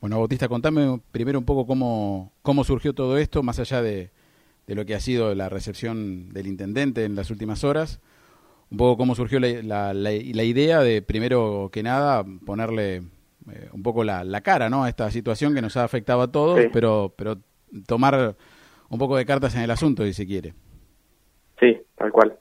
Bueno, Bautista, contame primero un poco cómo, cómo surgió todo esto, más allá de, de lo que ha sido la recepción del intendente en las últimas horas, un poco cómo surgió la, la, idea de, primero que nada, ponerle eh, un poco la, la, cara ¿no? a esta situación que nos ha afectado a todos, pero, pero tomar un poco de cartas en el asunto, si se quiere. Sí, tal cual.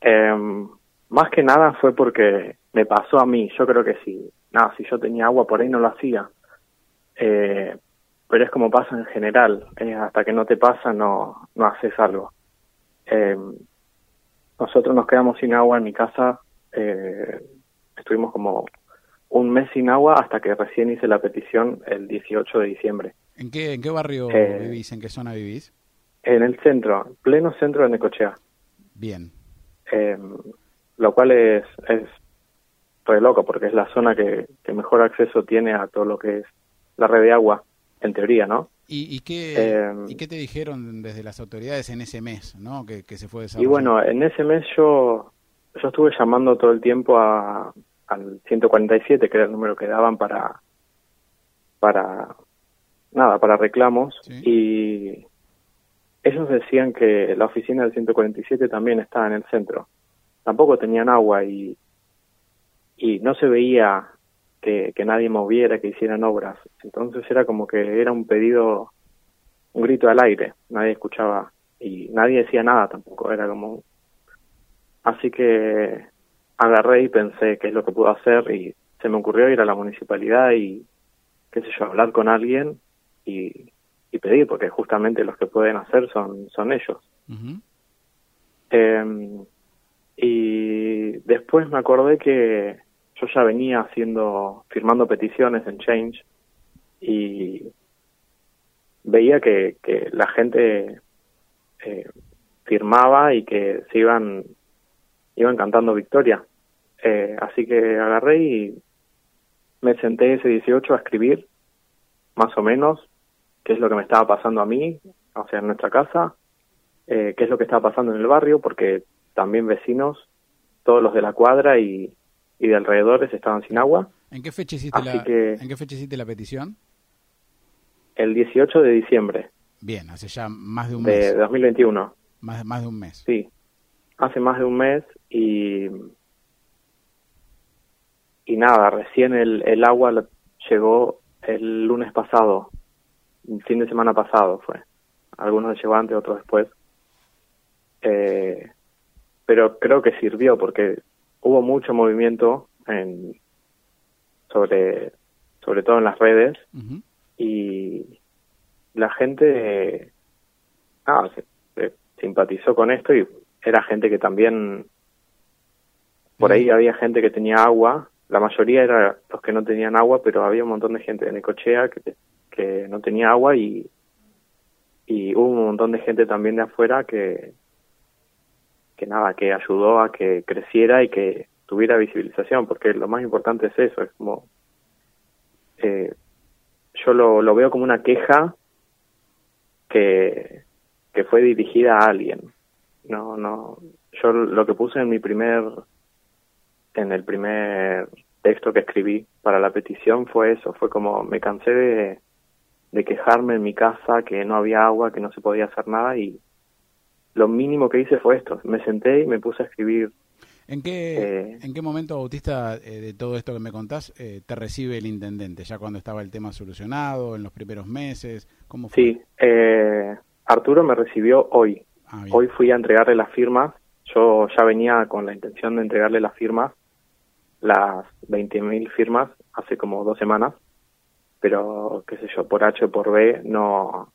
Em, más que nada fue porque me pasó a mí. Yo creo que si, nada, si yo tenía agua por ahí no lo hacía. Eh, pero es como pasa en general, eh, hasta que no te pasa no, no haces algo. Eh, nosotros nos quedamos sin agua en mi casa, eh, estuvimos como un mes sin agua hasta que recién hice la petición el 18 de diciembre. ¿En qué, en qué barrio vivís? ¿En qué zona vivís? En el centro, pleno centro de Necochea. Bien. lo cual es, es re loco porque es la zona que, que mejor acceso tiene a todo lo que es la red de agua en teoría, ¿no? ¿Y, y, qué, em, ¿Y qué te dijeron desde las autoridades en ese mes, ¿no? Que, se fue desarrollando. Y bueno, en ese mes yo, yo estuve llamando todo el tiempo a, al 147, que era el número que daban para, para, nada, para reclamos, y ellos decían que la oficina del 147 también estaba en el centro. Tampoco tenían agua y, y no se veía que, nadie moviera, que hicieran obras. Entonces era como que era un pedido, un grito al aire, nadie escuchaba y nadie decía nada tampoco, era como... Así que agarré y pensé qué es lo que puedo hacer y se me ocurrió ir a la municipalidad y, qué sé yo, hablar con alguien y, y pedir, porque justamente los que pueden hacer son, son ellos. Em, y después me acordé que yo ya venía haciendo, firmando peticiones en Change y veía que, que la gente eh, firmaba y que se iban, iban cantando victoria. Eh, así que agarré y me senté ese 18 a escribir, más o menos, qué es lo que me estaba pasando a mí, o sea, en nuestra casa, eh, qué es lo que estaba pasando en el barrio, porque también vecinos, todos los de la cuadra y, y de alrededores estaban sin agua. ¿En qué fecha hiciste, la, ¿en qué fecha hiciste la petición? El 18 de diciembre. Bien, hace ya más de un mes. De 2021. Más, más de un mes. Sí, hace más de un mes y... Y nada, recién el, el agua llegó el lunes pasado, fin de semana pasado fue. Algunos llegó antes, otros después. Eh, pero creo que sirvió porque hubo mucho movimiento en, sobre, sobre todo en las redes y la gente ah, se, simpatizó con esto y era gente que también por ahí había gente que tenía agua la mayoría era los que no tenían agua pero había un montón de gente de Necochea que, que no tenía agua y y hubo un montón de gente también de afuera que que nada, que ayudó a que creciera y que tuviera visibilización, porque lo más importante es eso, es como, eh, yo lo, lo veo como una queja que, que fue dirigida a alguien. No, no, yo lo que puse en mi primer, en el primer texto que escribí para la petición fue eso, fue como me cansé de, de quejarme en mi casa que no había agua, que no se podía hacer nada y lo mínimo que hice fue esto. Me senté y me puse a escribir. ¿En qué, eh, ¿en qué momento, Bautista, eh, de todo esto que me contás, eh, te recibe el intendente? ¿Ya cuando estaba el tema solucionado, en los primeros meses? ¿Cómo fue? Sí, Arturo me recibió hoy. Ah, hoy fui a entregarle las firmas. Yo ya venía con la intención de entregarle las firmas, las 20.000 firmas, hace como dos semanas. Pero, qué sé yo, por H o por B no,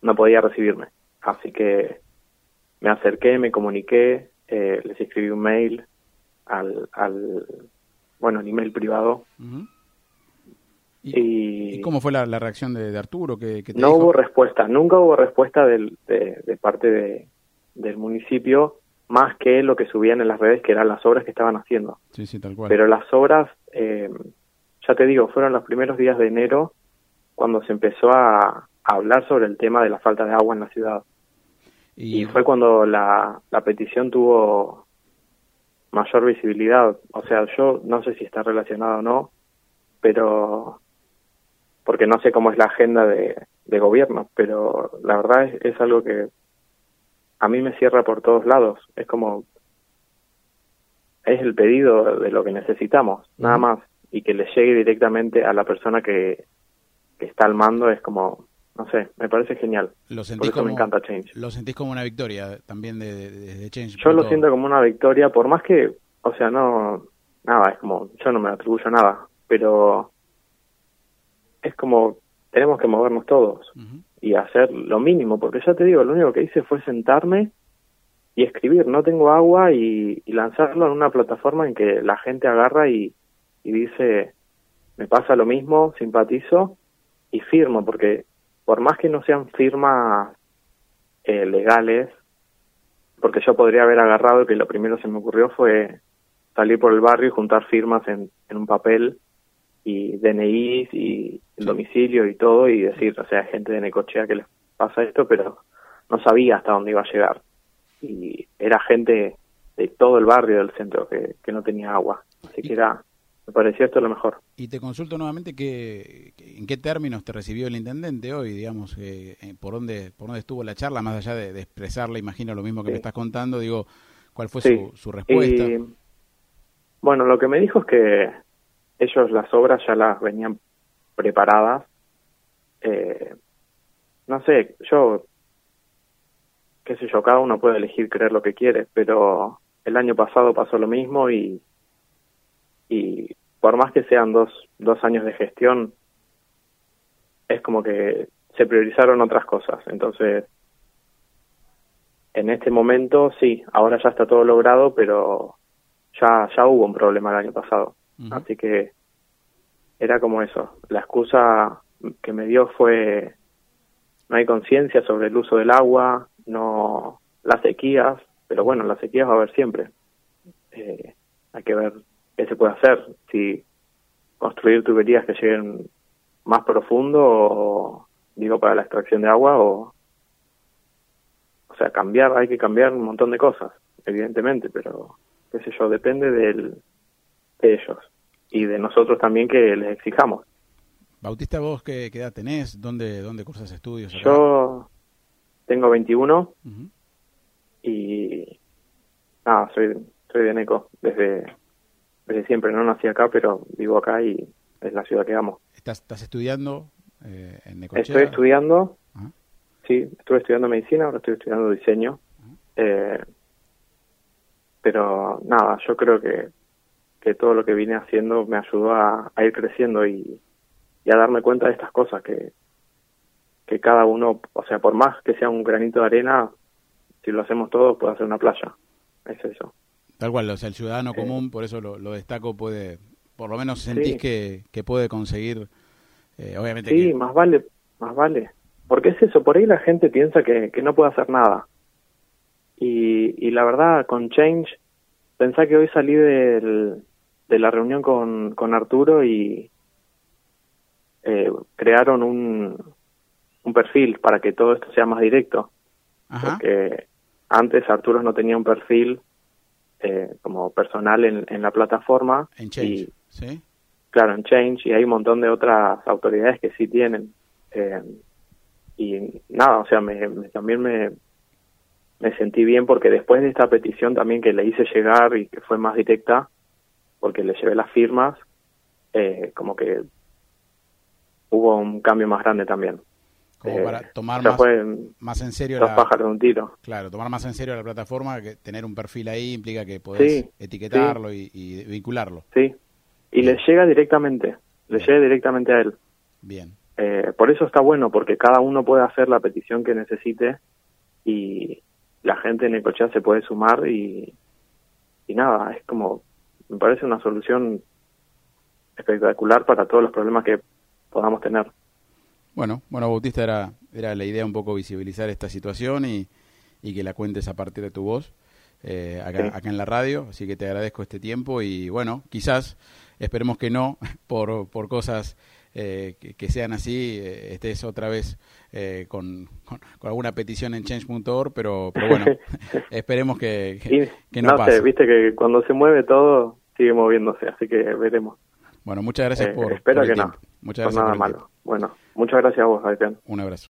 no podía recibirme. Así que me acerqué, me comuniqué, eh, les escribí un mail al, al bueno, el email privado. ¿Y, cómo fue la, reacción de, Arturo? Que, no hubo respuesta, nunca hubo respuesta del, de, parte de, del municipio más que lo que subían en las redes, que eran las obras que estaban haciendo. Sí, sí, tal cual. Pero las obras, eh, ya te digo, fueron los primeros días de enero cuando se empezó a hablar sobre el tema de la falta de agua en la ciudad. Y, fue cuando la, la petición tuvo mayor visibilidad. O sea, yo no sé si está relacionado o no, pero porque no sé cómo es la agenda de, de gobierno, pero la verdad es, es algo que a mí me cierra por todos lados. Es como es el pedido de lo que necesitamos, nada más, y que le llegue directamente a la persona que, que está al mando es como, no sé, me parece genial. Lo Por sentís eso como, me encanta Change. Lo sentís como una victoria también de, de, de Change. Yo lo siento como una victoria, por más que, o sea, no, nada, es como, yo no me atribuyo nada, pero es como, tenemos que movernos todos y hacer lo mínimo, porque ya te digo, lo único que hice fue sentarme y escribir, no tengo agua y, y lanzarlo en una plataforma en que la gente agarra y, y dice, me pasa lo mismo, simpatizo y firmo, porque por más que no sean firmas eh, legales, porque yo podría haber agarrado que lo primero que se me ocurrió fue salir por el barrio y juntar firmas en, en un papel y DNIs y el domicilio y todo y decir, o sea, gente de Necochea que les pasa esto, pero no sabía hasta dónde iba a llegar. Y era gente de todo el barrio del centro que, que no tenía agua. Así que era, me parecía esto lo mejor. Y te consulto nuevamente que, que- en qué términos te recibió el intendente hoy, digamos, eh, eh, por dónde por dónde estuvo la charla, más allá de, de expresarle, imagino lo mismo que Sí. me estás contando, digo, ¿cuál fue Sí. su, su respuesta? Y, bueno, lo que me dijo es que ellos las obras ya las venían preparadas. Eh, no sé, yo, qué sé yo, cada uno puede elegir creer lo que quiere, pero el año pasado pasó lo mismo y, y por más que sean dos, dos años de gestión, es como que se priorizaron otras cosas. Entonces, en este momento sí, ahora ya está todo logrado, pero ya, ya hubo un problema el año pasado. Así que era como eso. La excusa que me dio fue no hay conciencia sobre el uso del agua, no las sequías, pero bueno, las sequías va a haber siempre. Eh, hay que ver qué se puede hacer, si construir tuberías que lleguen más profundo o digo para la extracción de agua o o sea, cambiar, hay que cambiar un montón de cosas, evidentemente, pero qué sé yo, depende del, de ellos y de nosotros también que les exijamos. Bautista, vos qué, qué edad tenés, dónde dónde cursas estudios. acá? Yo tengo 21 Ujú. y nada, soy soy de Neco desde desde siempre, no nací acá, pero vivo acá y es la ciudad que amo. ¿Estás, estás estudiando eh, en Necochea? Estoy estudiando, Ajá. sí, estuve estudiando medicina, ahora estoy estudiando diseño. Eh, pero nada, yo creo que, que todo lo que vine haciendo me ayudó a, a ir creciendo y, y a darme cuenta de estas cosas que, que cada uno, o sea, por más que sea un granito de arena, si lo hacemos todos puede hacer una playa. Es eso. Tal cual, o sea, el ciudadano Eh. común, por eso lo, lo destaco, puede, por lo menos sentís Sí. que, que puede conseguir, eh, obviamente Sí, que- más vale, más vale. Porque es eso, por ahí la gente piensa que, que no puede hacer nada. Y, y la verdad, con Change, pensá que hoy salí del, de la reunión con, con Arturo y eh, crearon un, un perfil para que todo esto sea más directo. Ajá, Porque antes Arturo no tenía un perfil eh, como personal en, en la plataforma. en Change, Y, ¿sí? Claro, en Change y hay un montón de otras autoridades que sí tienen. Eh, y nada, o sea, me, me- también me, me sentí bien porque después de esta petición también que le hice llegar y que fue más directa, porque le llevé las firmas, eh, como que hubo un cambio más grande también. Como Eh, para tomar o sea, más, fue más en serio dos la, pájaros de un tiro. claro, tomar más en serio la plataforma, que tener un perfil ahí implica que podés Sí, etiquetarlo Y, y vincularlo. Sí. Y le llega directamente, le llega directamente a él. Bien. Eh, por eso está bueno, porque cada uno puede hacer la petición que necesite y la gente en Ecochea se puede sumar y, y nada, es como, me parece una solución espectacular para todos los problemas que podamos tener. Bueno, bueno, Bautista, era, era la idea un poco visibilizar esta situación y, y que la cuentes a partir de tu voz eh, acá, acá en la radio, así que te agradezco este tiempo y bueno, quizás, esperemos que no, por, por cosas eh, que, que sean así, eh, estés otra vez eh, con, con, con alguna petición en change.org, pero, pero bueno, esperemos que, que, que no, no pase. viste que cuando se mueve todo sigue moviéndose, así que veremos. Bueno, muchas gracias Eh, por, espero por el que tiempo. no. Muchas Por gracias nada por el malo. Bueno, muchas gracias a vos, Adrián. tiempo. Un abrazo.